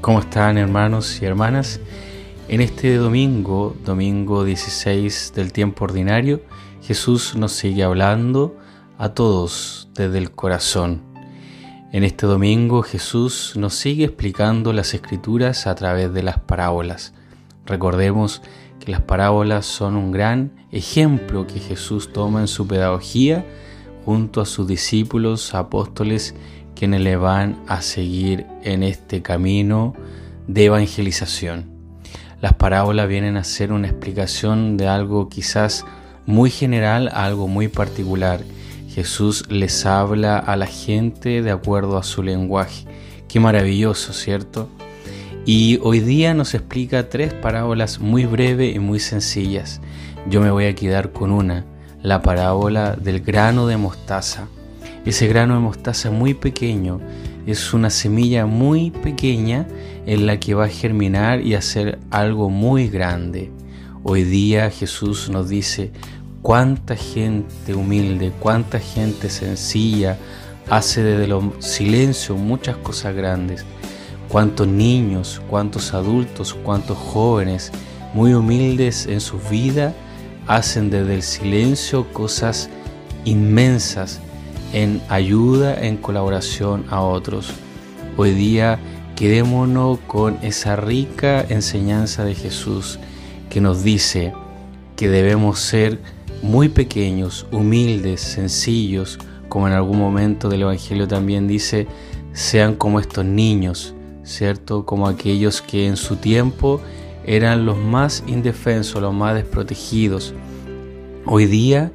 ¿Cómo están hermanos y hermanas? En este domingo, domingo 16 del tiempo ordinario, Jesús nos sigue hablando a todos desde el corazón. En este domingo Jesús nos sigue explicando las escrituras a través de las parábolas. Recordemos que las parábolas son un gran ejemplo que Jesús toma en su pedagogía junto a sus discípulos, apóstoles quienes le van a seguir en este camino de evangelización. Las parábolas vienen a ser una explicación de algo quizás muy general a algo muy particular. Jesús les habla a la gente de acuerdo a su lenguaje. Qué maravilloso, ¿cierto? Y hoy día nos explica tres parábolas muy breves y muy sencillas. Yo me voy a quedar con una, la parábola del grano de mostaza. Ese grano de mostaza muy pequeño es una semilla muy pequeña en la que va a germinar y hacer algo muy grande. Hoy día Jesús nos dice cuánta gente humilde, cuánta gente sencilla hace desde los silencio muchas cosas grandes. Cuántos niños, cuántos adultos, cuántos jóvenes muy humildes en su vida hacen desde el silencio cosas inmensas en ayuda, en colaboración a otros. Hoy día quedémonos con esa rica enseñanza de Jesús que nos dice que debemos ser muy pequeños, humildes, sencillos, como en algún momento del Evangelio también dice, sean como estos niños, ¿cierto? Como aquellos que en su tiempo eran los más indefensos, los más desprotegidos. Hoy día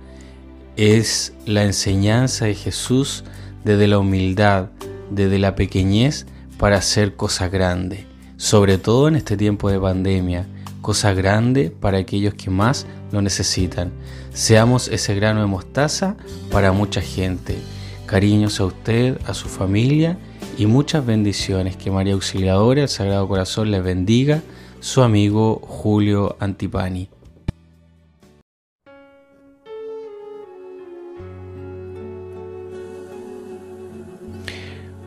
es la enseñanza de Jesús desde la humildad, desde la pequeñez para hacer cosas grandes, sobre todo en este tiempo de pandemia, cosas grandes para aquellos que más lo necesitan. Seamos ese grano de mostaza para mucha gente. Cariños a usted, a su familia y muchas bendiciones. Que María Auxiliadora, el Sagrado Corazón, les bendiga. Su amigo Julio Antipani.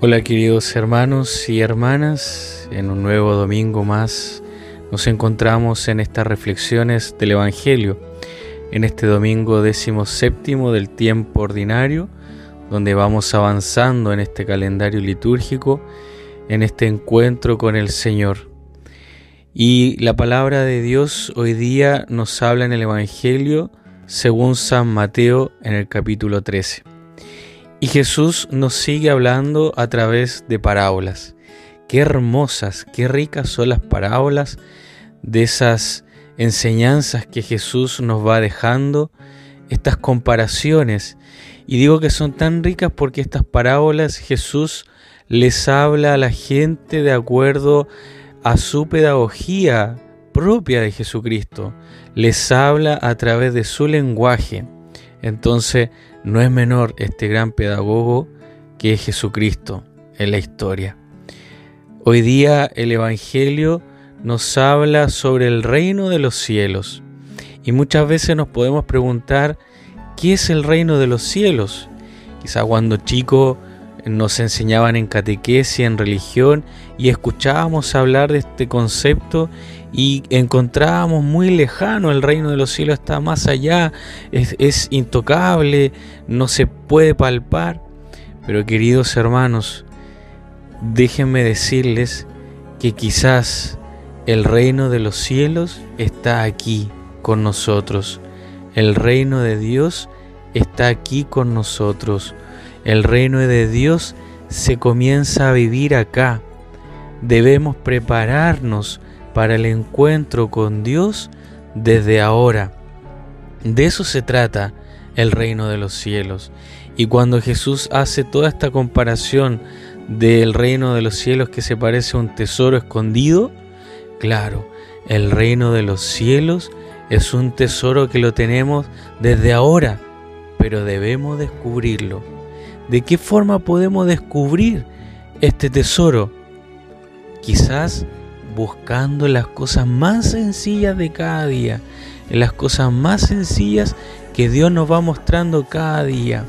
Hola queridos hermanos y hermanas, en un nuevo domingo más nos encontramos en estas reflexiones del Evangelio, en este domingo décimo séptimo del tiempo ordinario, donde vamos avanzando en este calendario litúrgico, en este encuentro con el Señor. Y la palabra de Dios hoy día nos habla en el Evangelio según San Mateo en el capítulo 13. Y Jesús nos sigue hablando a través de parábolas. Qué hermosas, qué ricas son las parábolas de esas enseñanzas que Jesús nos va dejando, estas comparaciones. Y digo que son tan ricas porque estas parábolas Jesús les habla a la gente de acuerdo a su pedagogía propia de Jesucristo. Les habla a través de su lenguaje. Entonces, no es menor este gran pedagogo que es Jesucristo en la historia. Hoy día el Evangelio nos habla sobre el reino de los cielos y muchas veces nos podemos preguntar ¿qué es el reino de los cielos? Quizá cuando chicos nos enseñaban en catequesis, en religión y escuchábamos hablar de este concepto y encontrábamos muy lejano el reino de los cielos está más allá, es, es intocable, no se puede palpar. Pero queridos hermanos, déjenme decirles que quizás el reino de los cielos está aquí con nosotros. El reino de Dios está aquí con nosotros. El reino de Dios se comienza a vivir acá. Debemos prepararnos para el encuentro con Dios desde ahora. De eso se trata el reino de los cielos. Y cuando Jesús hace toda esta comparación del reino de los cielos que se parece a un tesoro escondido, claro, el reino de los cielos es un tesoro que lo tenemos desde ahora, pero debemos descubrirlo. ¿De qué forma podemos descubrir este tesoro? Quizás buscando las cosas más sencillas de cada día, las cosas más sencillas que Dios nos va mostrando cada día.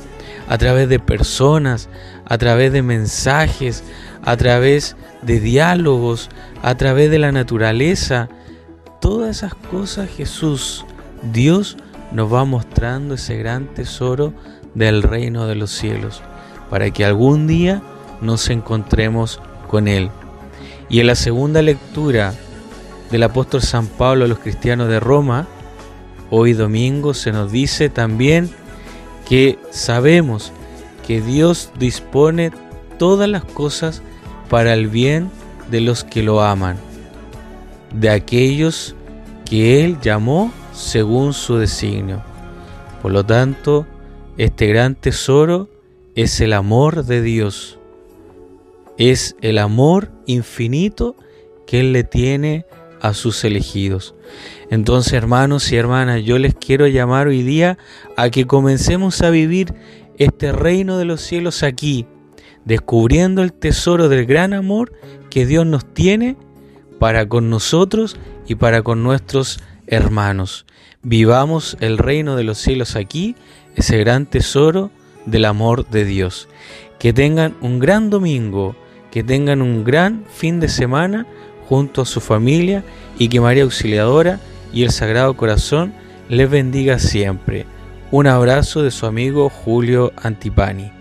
a través de personas, a través de mensajes, a través de diálogos, a través de la naturaleza. Todas esas cosas Jesús, Dios, nos va mostrando ese gran tesoro del reino de los cielos, para que algún día nos encontremos con Él. Y en la segunda lectura del apóstol San Pablo a los cristianos de Roma, hoy domingo se nos dice también que sabemos que Dios dispone todas las cosas para el bien de los que lo aman, de aquellos que Él llamó según su designio. Por lo tanto, este gran tesoro es el amor de Dios, es el amor infinito que Él le tiene a sus elegidos. Entonces, hermanos y hermanas, yo les quiero llamar hoy día a que comencemos a vivir este reino de los cielos aquí, descubriendo el tesoro del gran amor que Dios nos tiene para con nosotros y para con nuestros hermanos. Vivamos el reino de los cielos aquí, ese gran tesoro del amor de Dios. Que tengan un gran domingo, que tengan un gran fin de semana junto a su familia y que María Auxiliadora y el Sagrado Corazón les bendiga siempre. Un abrazo de su amigo Julio Antipani.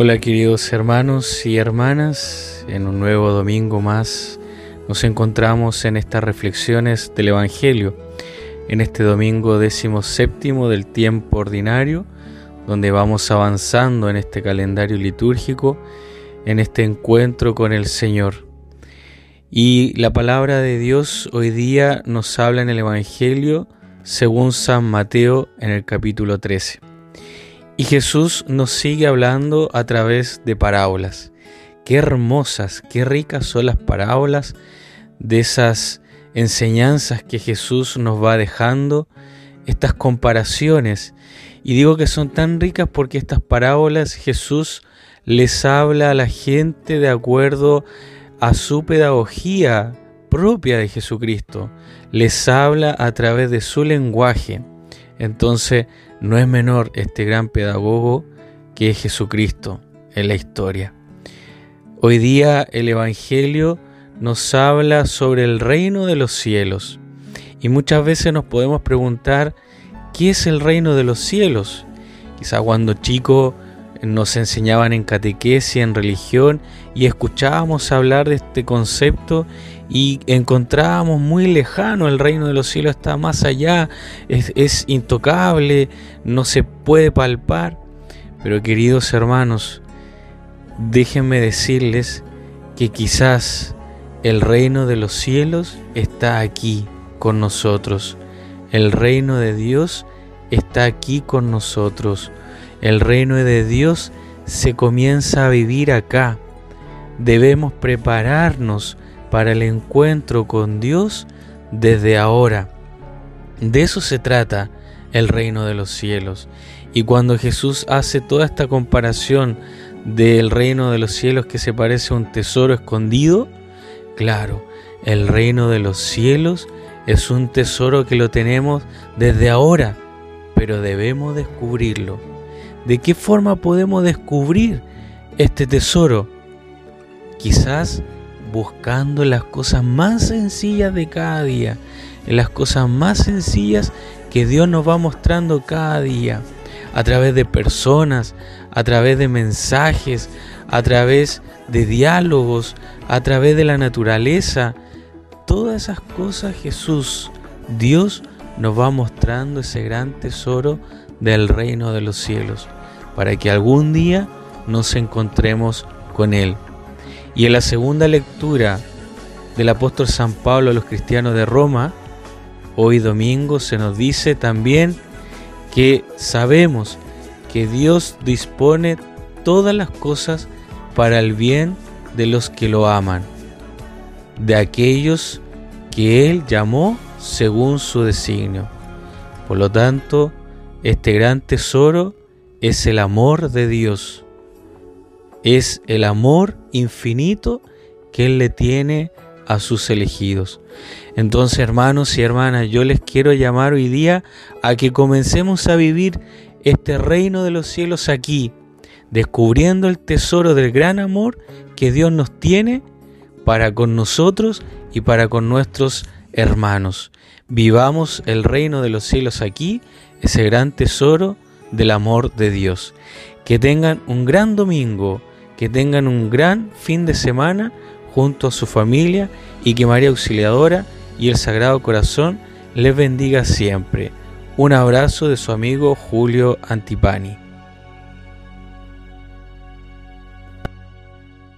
Hola queridos hermanos y hermanas, en un nuevo domingo más nos encontramos en estas reflexiones del Evangelio en este domingo décimo séptimo del tiempo ordinario, donde vamos avanzando en este calendario litúrgico, en este encuentro con el Señor. Y la palabra de Dios hoy día nos habla en el Evangelio según San Mateo en el capítulo 13. Y Jesús nos sigue hablando a través de parábolas. Qué hermosas, qué ricas son las parábolas de esas enseñanzas que Jesús nos va dejando, estas comparaciones. Y digo que son tan ricas porque estas parábolas Jesús les habla a la gente de acuerdo a su pedagogía propia de Jesucristo. Les habla a través de su lenguaje. Entonces no es menor este gran pedagogo que es Jesucristo en la historia. Hoy día el Evangelio nos habla sobre el reino de los cielos. Y muchas veces nos podemos preguntar, ¿qué es el reino de los cielos? Quizá cuando chicos nos enseñaban en catequesis, en religión, y escuchábamos hablar de este concepto y encontrábamos muy lejano el reino de los cielos, está más allá, es, es intocable, no se puede palpar. Pero queridos hermanos, déjenme decirles que quizás el reino de los cielos está aquí con nosotros. El reino de Dios está aquí con nosotros. El reino de Dios se comienza a vivir acá. Debemos prepararnos para el encuentro con Dios desde ahora. De eso se trata el reino de los cielos. Y cuando Jesús hace toda esta comparación del reino de los cielos que se parece a un tesoro escondido, Claro, el reino de los cielos es un tesoro que lo tenemos desde ahora, pero debemos descubrirlo. ¿De qué forma podemos descubrir este tesoro? Quizás buscando las cosas más sencillas de cada día, las cosas más sencillas que Dios nos va mostrando cada día, a través de personas, a través de mensajes, a través de diálogos, a través de la naturaleza. Todas esas cosas Jesús, Dios, nos va mostrando ese gran tesoro del reino de los cielos, para que algún día nos encontremos con Él. Y en la segunda lectura del apóstol San Pablo a los cristianos de Roma, hoy domingo se nos dice también que sabemos que Dios dispone todas las cosas para el bien de los que lo aman, de aquellos que Él llamó según su designio. Por lo tanto, este gran tesoro es el amor de Dios. Es el amor infinito que Él le tiene a sus elegidos. Entonces, hermanos y hermanas, yo les quiero llamar hoy día a que comencemos a vivir este reino de los cielos aquí, descubriendo el tesoro del gran amor que Dios nos tiene para con nosotros y para con nuestros hermanos. Vivamos el reino de los cielos aquí, ese gran tesoro del amor de Dios. Que tengan un gran domingo, que tengan un gran fin de semana junto a su familia y que María Auxiliadora y el Sagrado Corazón les bendiga siempre. Un abrazo de su amigo Julio Antipani.